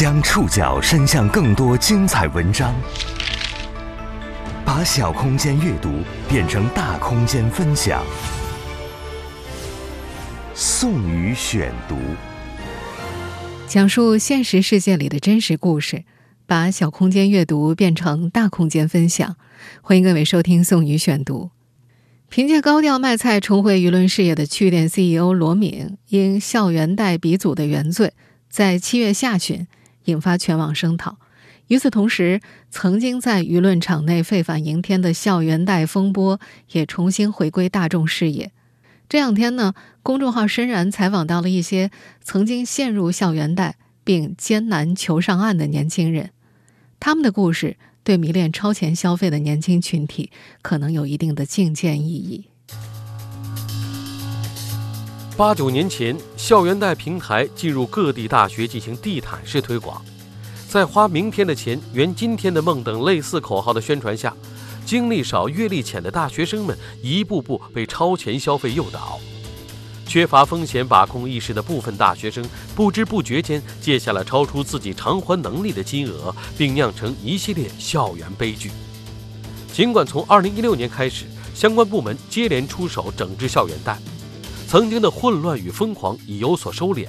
将触角伸向更多精彩文章，把小空间阅读变成大空间分享。宋宇选读，讲述现实世界里的真实故事，把小空间阅读变成大空间分享。欢迎各位收听宋宇选读。凭借高调卖菜重回舆论视野的趣店 CEO 罗敏，因校园贷鼻祖的原罪，在七月下旬。引发全网声讨。与此同时，曾经在舆论场内沸反盈天的校园贷风波也重新回归大众视野。这两天呢，公众号深然采访到了一些曾经陷入校园贷并艰难求上岸的年轻人，他们的故事对迷恋超前消费的年轻群体可能有一定的借鉴意义。八九年前，校园贷平台进入各地大学进行地毯式推广，在“花明天的钱圆今天的梦”等类似口号的宣传下，经历少、阅历浅的大学生们一步步被超前消费诱导。缺乏风险把控意识的部分大学生，不知不觉间借下了超出自己偿还能力的金额，并酿成一系列校园悲剧。尽管从2016年开始，相关部门接连出手整治校园贷。曾经的混乱与疯狂已有所收敛，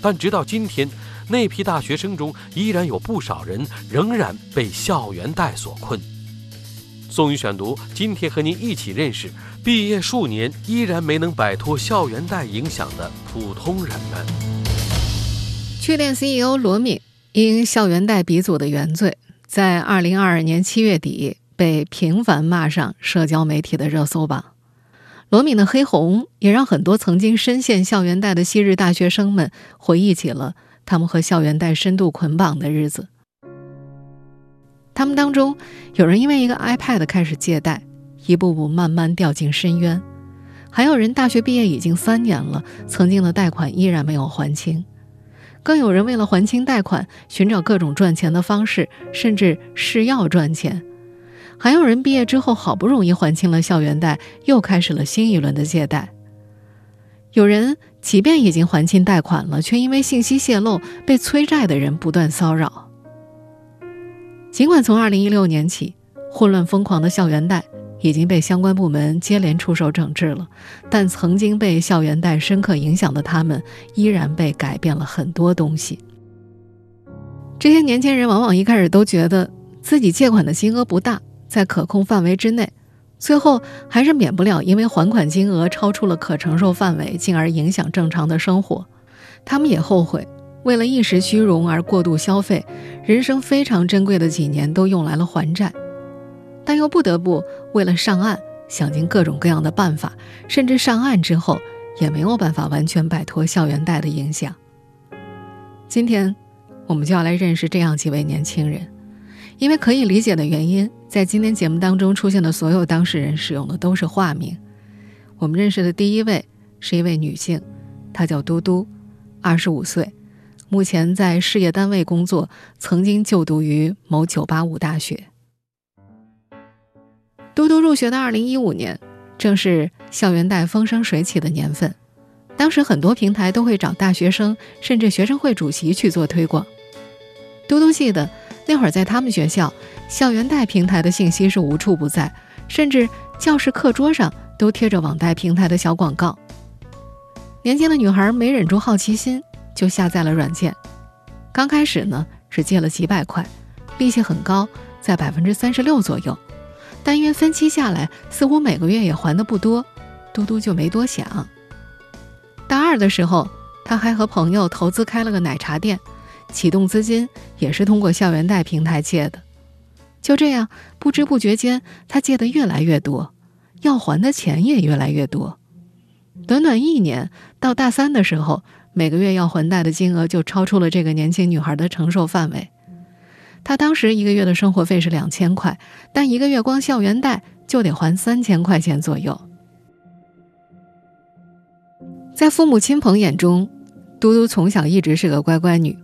但直到今天，那批大学生中依然有不少人仍然被校园贷所困。宋宇选读，今天和您一起认识毕业数年依然没能摆脱校园贷影响的普通人们。趣店 CEO 罗敏因校园贷鼻祖的原罪，在二零二二年七月底被频繁骂上社交媒体的热搜榜。罗敏的黑红也让很多曾经深陷校园贷的昔日大学生们回忆起了他们和校园贷深度捆绑的日子。他们当中有人因为一个 iPad 开始借贷，一步步慢慢掉进深渊；还有人大学毕业已经三年了，曾经的贷款依然没有还清；更有人为了还清贷款，寻找各种赚钱的方式，甚至试药赚钱。还有人毕业之后好不容易还清了校园贷，又开始了新一轮的借贷。有人即便已经还清贷款了，却因为信息泄露被催债的人不断骚扰。尽管从2016年起，混乱疯狂的校园贷已经被相关部门接连出手整治了，但曾经被校园贷深刻影响的他们，依然被改变了很多东西。这些年轻人往往一开始都觉得自己借款的金额不大。在可控范围之内，最后还是免不了因为还款金额超出了可承受范围，进而影响正常的生活。他们也后悔，为了一时虚荣而过度消费，人生非常珍贵的几年都用来了还债，但又不得不为了上岸，想尽各种各样的办法，甚至上岸之后也没有办法完全摆脱校园贷的影响。今天，我们就要来认识这样几位年轻人。因为可以理解的原因，在今天节目当中出现的所有当事人使用的都是化名。我们认识的第一位是一位女性，她叫嘟嘟，二十五岁，目前在事业单位工作，曾经就读于某985大学。嘟嘟入学的二零一五年，正是校园贷风生水起的年份，当时很多平台都会找大学生，甚至学生会主席去做推广。嘟嘟记得。那会儿在他们学校，校园贷平台的信息是无处不在，甚至教室课桌上都贴着网贷平台的小广告。年轻的女孩没忍住好奇心，就下载了软件。刚开始呢，只借了几百块，利息很高，在百分之三十六左右。但因为分期下来，似乎每个月也还的不多，嘟嘟就没多想。大二的时候，他还和朋友投资开了个奶茶店。启动资金也是通过校园贷平台借的，就这样不知不觉间，他借的越来越多，要还的钱也越来越多。短短一年，到大三的时候，每个月要还贷的金额就超出了这个年轻女孩的承受范围。她当时一个月的生活费是两千块，但一个月光校园贷就得还三千块钱左右。在父母亲朋眼中，嘟嘟从小一直是个乖乖女。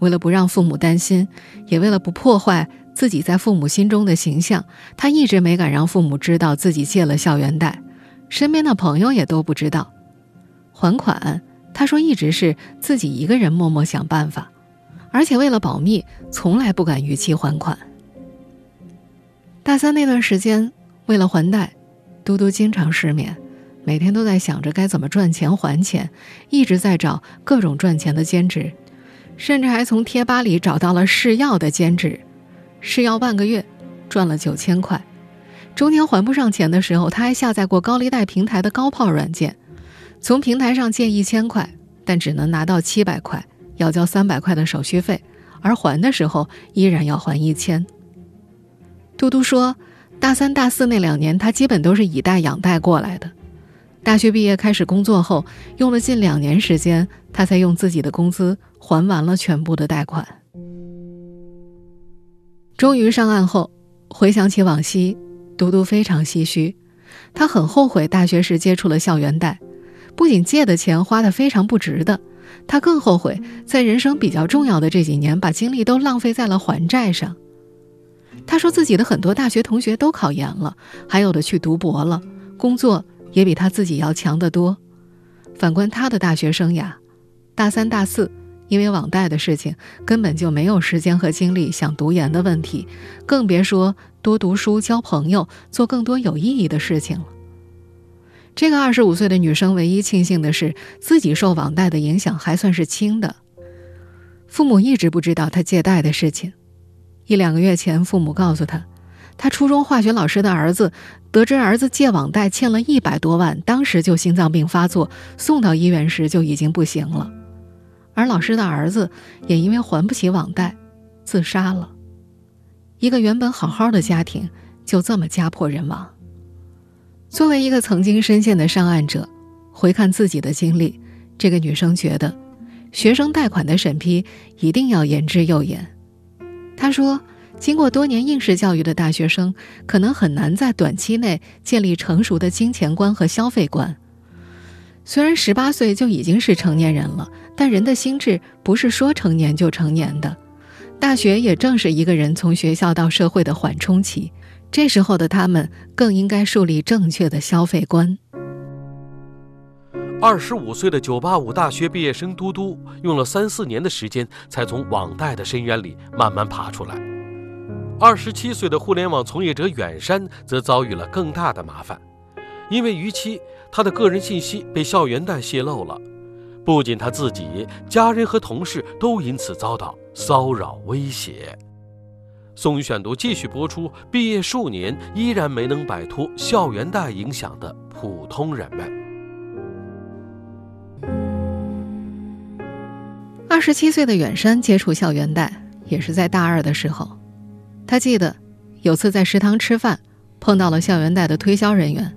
为了不让父母担心，也为了不破坏自己在父母心中的形象，他一直没敢让父母知道自己借了校园贷，身边的朋友也都不知道。还款，他说一直是自己一个人默默想办法，而且为了保密，从来不敢逾期还款。大三那段时间，为了还贷，嘟嘟经常失眠，每天都在想着该怎么赚钱还钱，一直在找各种赚钱的兼职，甚至还从贴吧里找到了试药的兼职，试药半个月，赚了九千块。中间还不上钱的时候，他还下载过高利贷平台的高炮软件，从平台上借一千块，但只能拿到七百块，要交三百块的手续费，而还的时候依然要还一千。嘟嘟说，大三、大四那两年，他基本都是以贷养贷过来的。大学毕业开始工作后，用了近两年时间，他才用自己的工资还完了全部的贷款。终于上岸后，回想起往昔，嘟嘟非常唏嘘。他很后悔大学时接触了校园贷，不仅借的钱花得非常不值得，他更后悔在人生比较重要的这几年，把精力都浪费在了还债上。他说自己的很多大学同学都考研了，还有的去读博了，工作也比他自己要强得多。反观他的大学生涯，大三、大四因为网贷的事情，根本就没有时间和精力想读研的问题，更别说多读书、交朋友、做更多有意义的事情了。这个二十五岁的女生唯一庆幸的是，自己受网贷的影响还算是轻的，父母一直不知道她借贷的事情。一两个月前，父母告诉他，他初中化学老师的儿子得知儿子借网贷欠了一百多万，当时就心脏病发作，送到医院时就已经不行了。而老师的儿子也因为还不起网贷，自杀了。一个原本好好的家庭就这么家破人亡。作为一个曾经深陷的上岸者，回看自己的经历，这个女生觉得，学生贷款的审批一定要严之又严。他说：“经过多年应试教育的大学生，可能很难在短期内建立成熟的金钱观和消费观。虽然十八岁就已经是成年人了，但人的心智不是说成年就成年的。大学也正是一个人从学校到社会的缓冲期，这时候的他们更应该树立正确的消费观。”二十五岁的985大学毕业生嘟嘟，用了三四年的时间，才从网贷的深渊里慢慢爬出来。二十七岁的互联网从业者远山，则遭遇了更大的麻烦，因为逾期，他的个人信息被校园贷泄露了，不仅他自己、家人和同事都因此遭到骚扰威胁。宋宇选读继续播出：毕业数年，依然没能摆脱校园贷影响的普通人们。二十七岁的远山接触校园贷也是在大二的时候，他记得有次在食堂吃饭，碰到了校园贷的推销人员，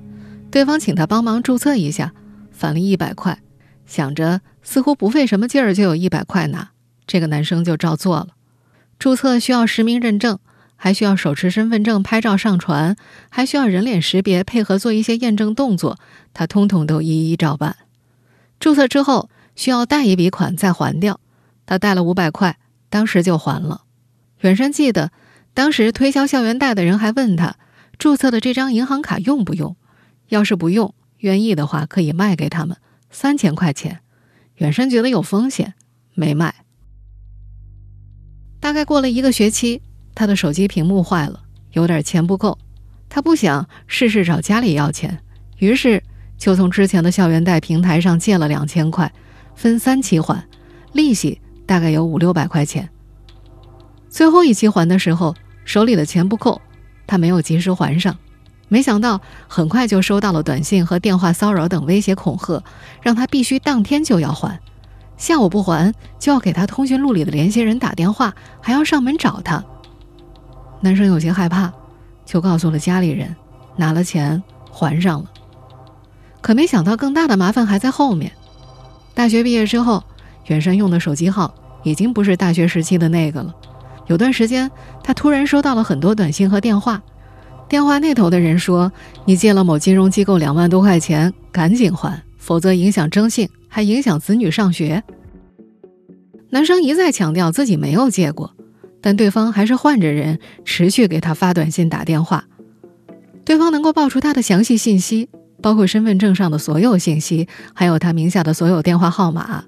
对方请他帮忙注册一下，返了一百块，想着似乎不费什么劲儿就有一百块拿，这个男生就照做了。注册需要实名认证，还需要手持身份证拍照上传，还需要人脸识别配合做一些验证动作，他通通都一一照办。注册之后需要贷一笔款再还掉。他贷了五百块，当时就还了。远山记得，当时推销校园贷的人还问他，注册的这张银行卡用不用？要是不用，愿意的话可以卖给他们三千块钱。远山觉得有风险，没卖。大概过了一个学期，他的手机屏幕坏了，有点钱不够。他不想事事找家里要钱，于是就从之前的校园贷平台上借了两千块，分三期还，利息。大概有五六百块钱。最后一期还的时候，手里的钱不够，他没有及时还上。没想到很快就收到了短信和电话骚扰等威胁恐吓，让他必须当天就要还。下午不还，就要给他通讯录里的联系人打电话，还要上门找他。男生有些害怕，就告诉了家里人，拿了钱还上了。可没想到更大的麻烦还在后面。大学毕业之后。远山用的手机号已经不是大学时期的那个了。有段时间，他突然收到了很多短信和电话，电话那头的人说：“你借了某金融机构两万多块钱，赶紧还，否则影响征信，还影响子女上学。”男生一再强调自己没有借过，但对方还是换着人持续给他发短信、打电话。对方能够报出他的详细信息，包括身份证上的所有信息，还有他名下的所有电话号码。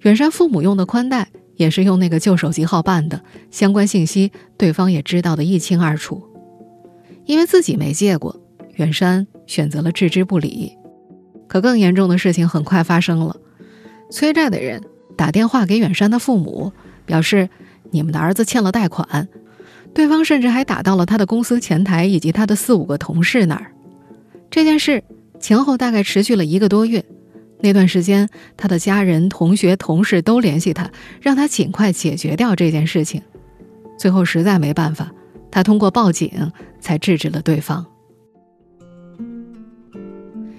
远山父母用的宽带也是用那个旧手机号办的，相关信息对方也知道的一清二楚。因为自己没借过，远山选择了置之不理。可更严重的事情很快发生了，催债的人打电话给远山的父母，表示你们的儿子欠了贷款。对方甚至还打到了他的公司前台以及他的四五个同事那儿。这件事前后大概持续了一个多月。那段时间，他的家人、同学、同事都联系他，让他尽快解决掉这件事情。最后实在没办法，他通过报警才制止了对方。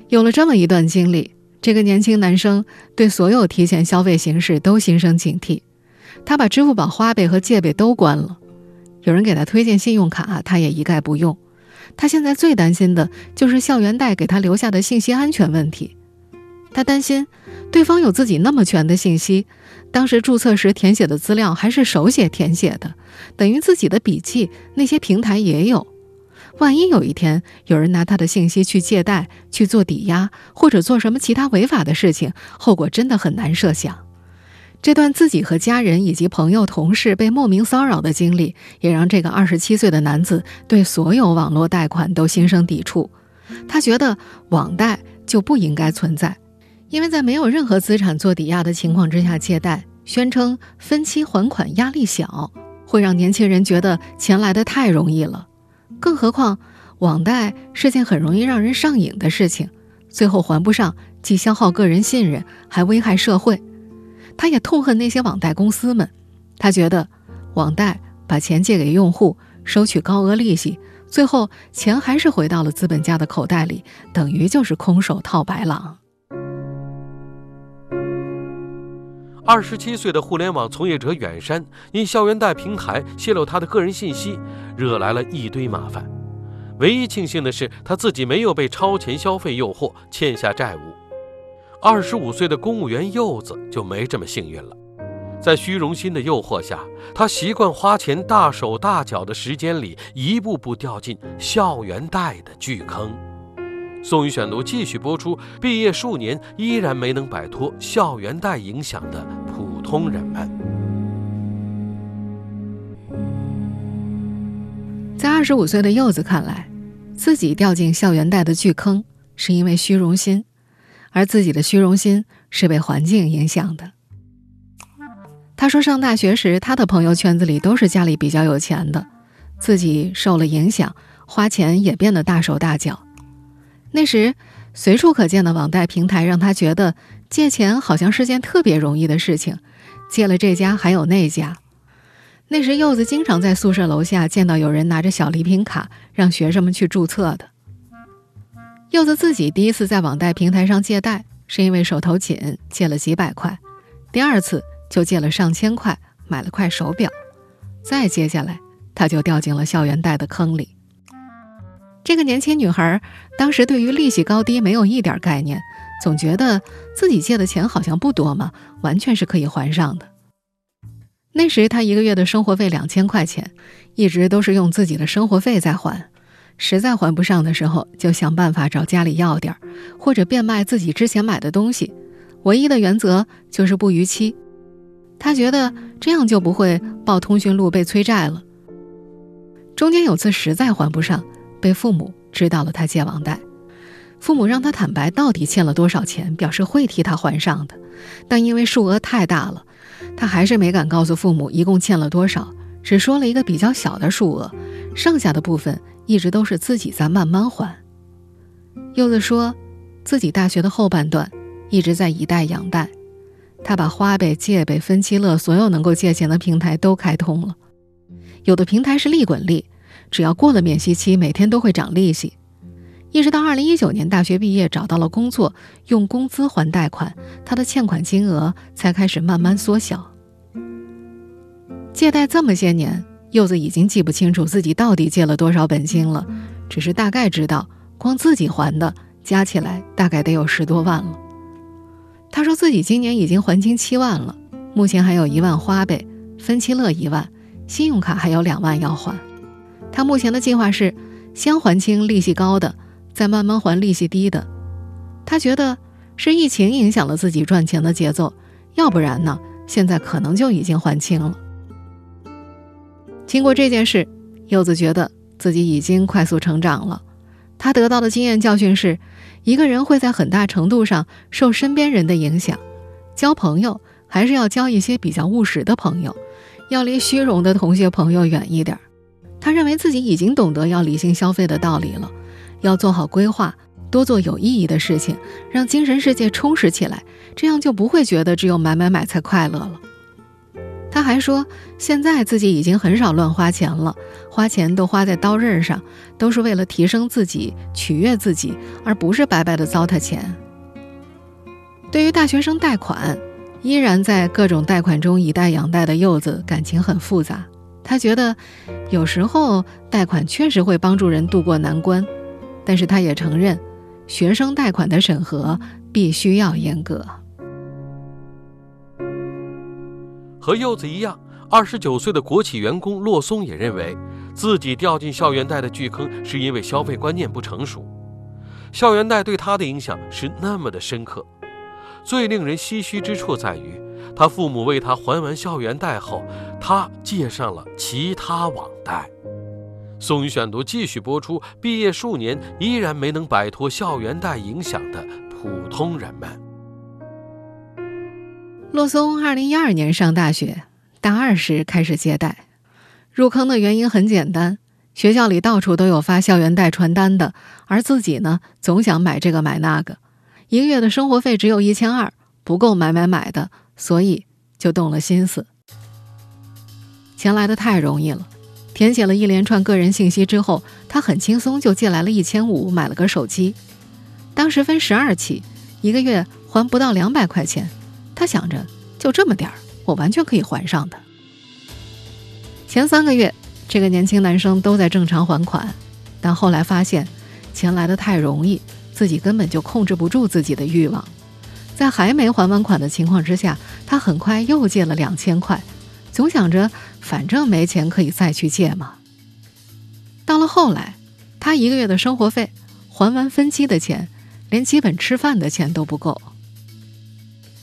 有了这么一段经历，这个年轻男生对所有提前消费形式都心生警惕。他把支付宝花呗和借呗都关了。有人给他推荐信用卡，他也一概不用。他现在最担心的就是校园贷给他留下的信息安全问题。他担心对方有自己那么全的信息，当时注册时填写的资料还是手写填写的，等于自己的笔记那些平台也有。万一有一天有人拿他的信息去借贷、去做抵押，或者做什么其他违法的事情，后果真的很难设想。这段自己和家人以及朋友、同事被莫名骚扰的经历，也让这个二十七岁的男子对所有网络贷款都心生抵触。他觉得网贷就不应该存在。因为在没有任何资产做抵押的情况之下借贷，宣称分期还款压力小，会让年轻人觉得钱来的太容易了。更何况，网贷是件很容易让人上瘾的事情，最后还不上，既消耗个人信任，还危害社会。他也痛恨那些网贷公司们，他觉得，网贷把钱借给用户，收取高额利息，最后钱还是回到了资本家的口袋里，等于就是空手套白狼。二十七岁的互联网从业者远山因校园贷平台泄露他的个人信息，惹来了一堆麻烦。唯一庆幸的是，他自己没有被超前消费诱惑欠下债务。二十五岁的公务员柚子就没这么幸运了，在虚荣心的诱惑下，他习惯花钱大手大脚的时间里，一步步掉进校园贷的巨坑。宋宇选读继续播出。毕业数年，依然没能摆脱校园贷影响的通人们，在二十五岁的柚子看来，自己掉进校园贷的巨坑是因为虚荣心，而自己的虚荣心是被环境影响的。他说，上大学时，他的朋友圈子里都是家里比较有钱的，自己受了影响，花钱也变得大手大脚。那时，随处可见的网贷平台让他觉得借钱好像是件特别容易的事情，借了这家还有那家。那时，柚子经常在宿舍楼下见到有人拿着小礼品卡让学生们去注册的。柚子自己第一次在网贷平台上借贷，是因为手头紧，借了几百块；第二次就借了上千块，买了块手表；再接下来，他就掉进了校园贷的坑里。这个年轻女孩当时对于利息高低没有一点概念，总觉得自己借的钱好像不多嘛，完全是可以还上的。那时他一个月的生活费两千块钱，一直都是用自己的生活费在还，实在还不上的时候，就想办法找家里要点儿，或者变卖自己之前买的东西。唯一的原则就是不逾期，他觉得这样就不会报通讯录被催债了。中间有次实在还不上。被父母知道了他借网贷，父母让他坦白到底欠了多少钱，表示会替他还上的，但因为数额太大了，他还是没敢告诉父母一共欠了多少，只说了一个比较小的数额，剩下的部分一直都是自己在慢慢还。柚子说，自己大学的后半段一直在以贷养贷，他把花呗、借呗、分期乐所有能够借钱的平台都开通了，有的平台是利滚利。只要过了免息期，每天都会涨利息。一直到二零一九年大学毕业，找到了工作，用工资还贷款，他的欠款金额才开始慢慢缩小。借贷这么些年，柚子已经记不清楚自己到底借了多少本金了，只是大概知道，光自己还的加起来大概得有十多万了。他说自己今年已经还清七万了，目前还有一万花呗、分期乐一万，信用卡还有两万要还。他目前的计划是，先还清利息高的，再慢慢还利息低的。他觉得是疫情影响了自己赚钱的节奏，要不然呢，现在可能就已经还清了。经过这件事，柚子觉得自己已经快速成长了。他得到的经验教训是，一个人会在很大程度上受身边人的影响。交朋友还是要交一些比较务实的朋友，要离虚荣的同学朋友远一点。他认为自己已经懂得要理性消费的道理了，要做好规划，多做有意义的事情，让精神世界充实起来，这样就不会觉得只有买买买才快乐了。他还说，现在自己已经很少乱花钱了，花钱都花在刀刃上，都是为了提升自己、取悦自己，而不是白白的糟蹋钱。对于大学生贷款，依然在各种贷款中以贷养贷的柚子感情很复杂。他觉得，有时候贷款确实会帮助人渡过难关，但是他也承认，学生贷款的审核必须要严格。和柚子一样，二十九岁的国企员工洛松也认为，自己掉进校园贷的巨坑是因为消费观念不成熟。校园贷对他的影响是那么的深刻。最令人唏嘘之处在于，他父母为他还完校园贷后，他借上了其他网贷。宋宇选读继续播出：毕业数年依然没能摆脱校园贷影响的普通人们。洛松二零一二年上大学，大二时开始借贷。入坑的原因很简单，学校里到处都有发校园贷传单的，而自己呢，总想买这个买那个，一个月的生活费只有一千二，不够买买买的，所以就动了心思。钱来的太容易了，填写了一连串个人信息之后，他很轻松就借来了一千五，买了个手机。当时分十二期，一个月还不到两百块钱。他想着，就这么点儿，我完全可以还上的。前三个月，这个年轻男生都在正常还款，但后来发现，钱来的太容易，自己根本就控制不住自己的欲望。在还没还完款的情况之下，他很快又借了两千块，总想着反正没钱可以再去借嘛。到了后来，他一个月的生活费还完分期的钱，连基本吃饭的钱都不够。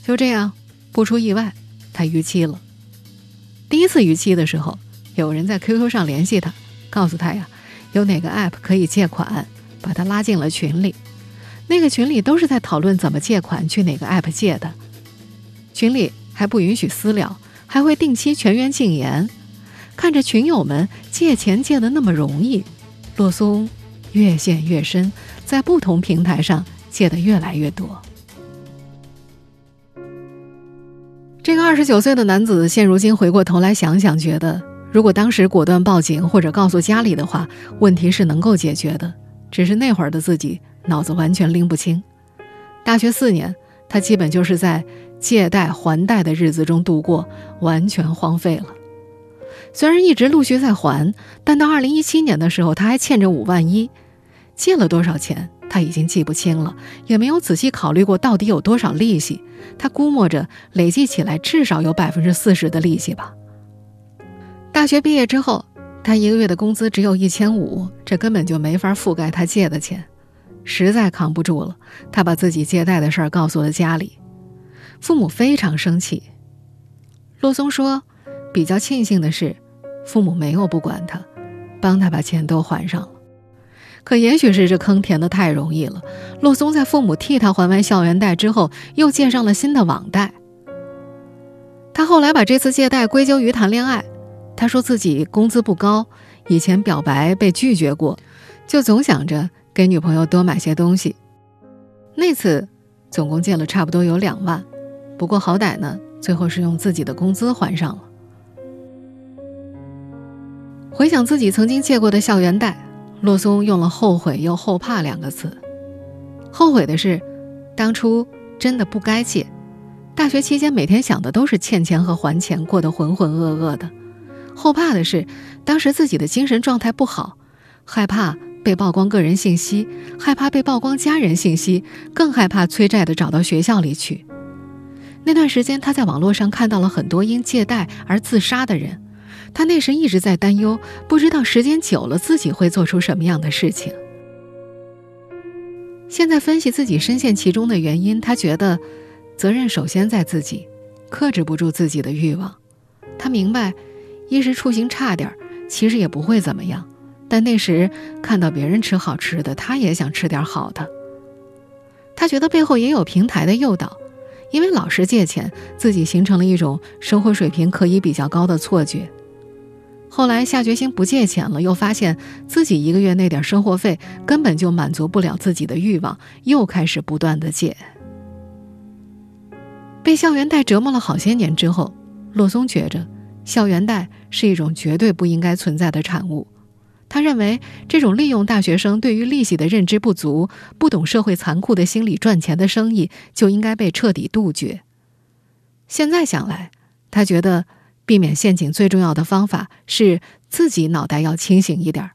就这样，不出意外，他逾期了。第一次逾期的时候，有人在 QQ 上联系他，告诉他呀，有哪个 App 可以借款，把他拉进了群里。那个群里都是在讨论怎么借款，去哪个 App 借的。群里还不允许私聊，还会定期全员禁言。看着群友们借钱借的那么容易，洛松越陷越深，在不同平台上借的越来越多。这个二十九岁的男子现如今回过头来想想，觉得如果当时果断报警或者告诉家里的话，问题是能够解决的。只是那会儿的自己脑子完全拎不清。大学四年，他基本就是在借贷还贷的日子中度过，完全荒废了。虽然一直陆续在还，但到二零一七年的时候，他还欠着五万一，借了多少钱？他已经记不清了，也没有仔细考虑过到底有多少利息。他估摸着累计起来至少有百分之四十的利息吧。大学毕业之后，他一个月的工资只有一千五，这根本就没法覆盖他借的钱，实在扛不住了。他把自己借贷的事儿告诉了家里，父母非常生气。洛松说，比较庆幸的是，父母没有不管他，帮他把钱都还上了。可也许是这坑填的太容易了，洛松在父母替他还完校园贷之后，又借上了新的网贷。他后来把这次借贷归咎于谈恋爱，他说自己工资不高，以前表白被拒绝过，就总想着给女朋友多买些东西。那次总共借了差不多有两万，不过好歹呢，最后是用自己的工资还上了。回想自己曾经借过的校园贷。洛松用了“后悔又后怕”两个词。后悔的是，当初真的不该借。大学期间每天想的都是欠钱和还钱，过得浑浑噩噩的。后怕的是，当时自己的精神状态不好，害怕被曝光个人信息，害怕被曝光家人信息，更害怕催债的找到学校里去。那段时间，他在网络上看到了很多因借贷而自杀的人。他那时一直在担忧，不知道时间久了自己会做出什么样的事情。现在分析自己深陷其中的原因，他觉得责任首先在自己，克制不住自己的欲望。他明白，衣食出行差点其实也不会怎么样。但那时看到别人吃好吃的，他也想吃点好的。他觉得背后也有平台的诱导，因为老是借钱，自己形成了一种生活水平可以比较高的错觉。后来下决心不借钱了，又发现自己一个月那点生活费根本就满足不了自己的欲望，又开始不断的借。被校园贷折磨了好些年之后，洛松觉着校园贷是一种绝对不应该存在的产物。他认为，这种利用大学生对于利息的认知不足、不懂社会残酷的心理赚钱的生意，就应该被彻底杜绝。现在想来，他觉得避免陷阱最重要的方法是自己脑袋要清醒一点儿，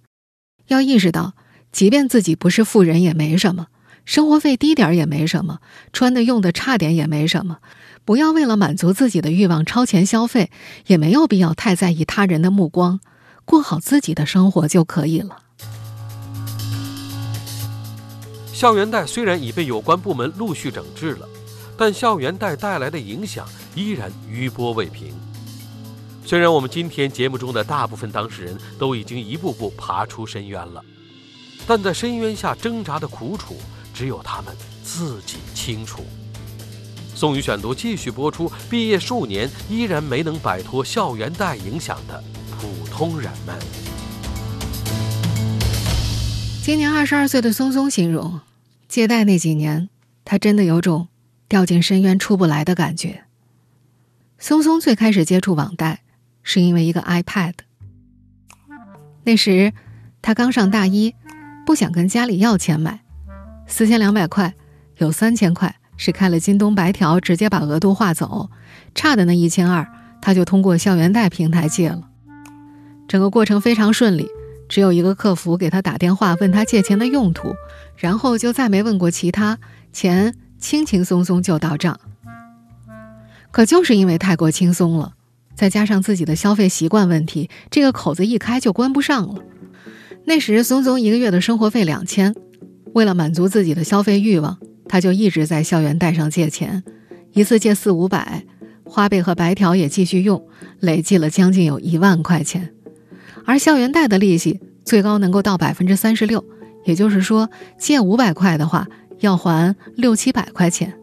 要意识到，即便自己不是富人也没什么，生活费低点儿也没什么，穿的用的差点也没什么，不要为了满足自己的欲望超前消费，也没有必要太在意他人的目光。过好自己的生活就可以了。校园贷虽然已被有关部门陆续整治了，但校园贷带来的影响依然余波未平。虽然我们今天节目中的大部分当事人都已经一步步爬出深渊了，但在深渊下挣扎的苦楚，只有他们自己清楚。宋宇选读继续播出，毕业数年依然没能摆脱校园贷影响的。普通人们。今年二十二岁的松松形容，借贷那几年，他真的有种掉进深渊出不来的感觉。松松最开始接触网贷，是因为一个 iPad。那时他刚上大一，不想跟家里要钱买，四千两百块，有三千块是开了京东白条，直接把额度划走，差的那一千二，他就通过校园贷平台借了。整个过程非常顺利，只有一个客服给他打电话问他借钱的用途，然后就再没问过其他，钱轻轻松松就到账。可就是因为太过轻松了，再加上自己的消费习惯问题，这个口子一开就关不上了。那时松松一个月的生活费两千，为了满足自己的消费欲望，他就一直在校园贷上借钱，一次借四五百，花呗和白条也继续用，累计了将近有一万块钱。而校园贷的利息最高能够到百分之三十六，也就是说，借五百块的话要还六七百块钱。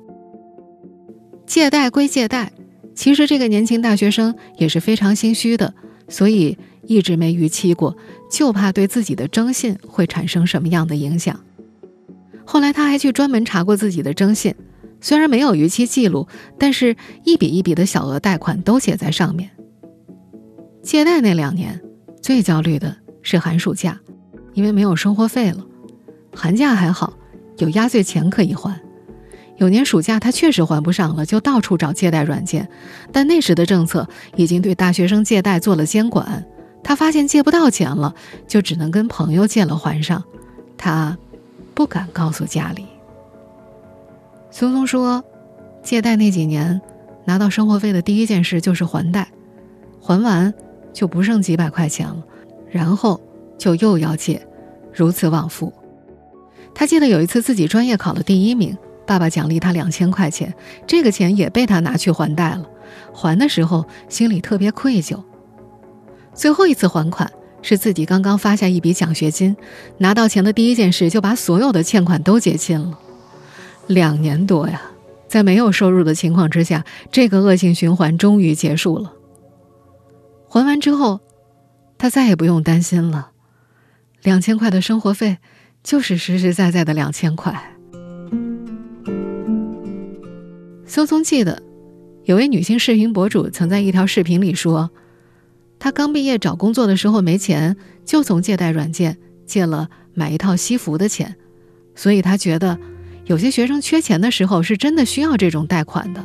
借贷归借贷，其实这个年轻大学生也是非常心虚的，所以一直没逾期过，就怕对自己的征信会产生什么样的影响。后来他还去专门查过自己的征信，虽然没有逾期记录，但是一笔一笔的小额贷款都写在上面。借贷那两年。最焦虑的是寒暑假，因为没有生活费了。寒假还好，有压岁钱可以还。有年暑假他确实还不上了，就到处找借贷软件。但那时的政策已经对大学生借贷做了监管，他发现借不到钱了，就只能跟朋友借了还上。他不敢告诉家里。松松说，借贷那几年，拿到生活费的第一件事就是还贷，还完。就不剩几百块钱了，然后就又要借，如此往复。他记得有一次自己专业考了第一名，爸爸奖励他两千块钱，这个钱也被他拿去还贷了。还的时候心里特别愧疚。最后一次还款是自己刚刚发下一笔奖学金，拿到钱的第一件事就把所有的欠款都结清了。两年多呀，在没有收入的情况之下，这个恶性循环终于结束了。还完之后，他再也不用担心了。两千块的生活费，就是实实在在的两千块。松松记得，有位女性视频博主曾在一条视频里说，她刚毕业找工作的时候没钱，就从借贷软件借了买一套西服的钱，所以她觉得有些学生缺钱的时候是真的需要这种贷款的。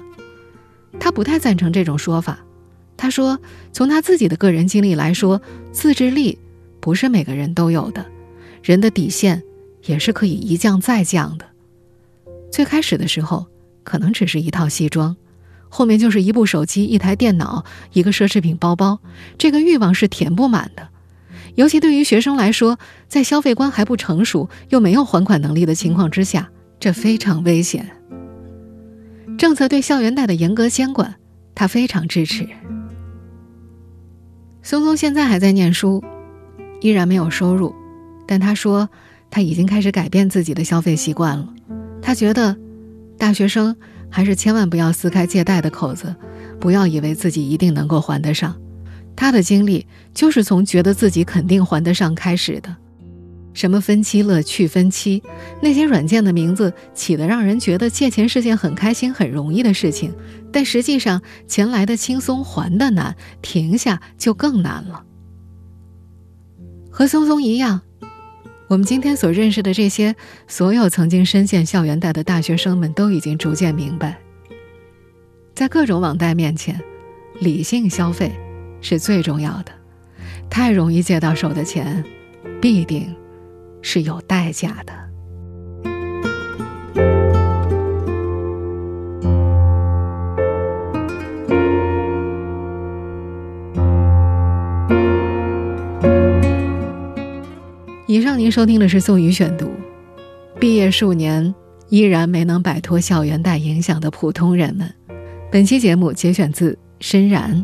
她不太赞成这种说法。他说：“从他自己的个人经历来说，自制力不是每个人都有的，人的底线也是可以一降再降的。最开始的时候，可能只是一套西装，后面就是一部手机、一台电脑、一个奢侈品包包。这个欲望是填不满的，尤其对于学生来说，在消费观还不成熟又没有还款能力的情况之下，这非常危险。政策对校园贷的严格监管。”他非常支持。松松现在还在念书，依然没有收入，但他说他已经开始改变自己的消费习惯了。他觉得，大学生还是千万不要撕开借贷的口子，不要以为自己一定能够还得上。他的经历就是从觉得自己肯定还得上开始的。什么分期乐、去分期，那些软件的名字起得让人觉得借钱是件很开心、很容易的事情，但实际上钱来的轻松，还的难，停下就更难了。和松松一样，我们今天所认识的这些所有曾经深陷校园贷的大学生们，都已经逐渐明白，在各种网贷面前，理性消费是最重要的。太容易借到手的钱，必定。是有代价的。以上您收听的是宋宇选读，毕业数年依然没能摆脱校园贷影响的普通人们。本期节目节选自深然。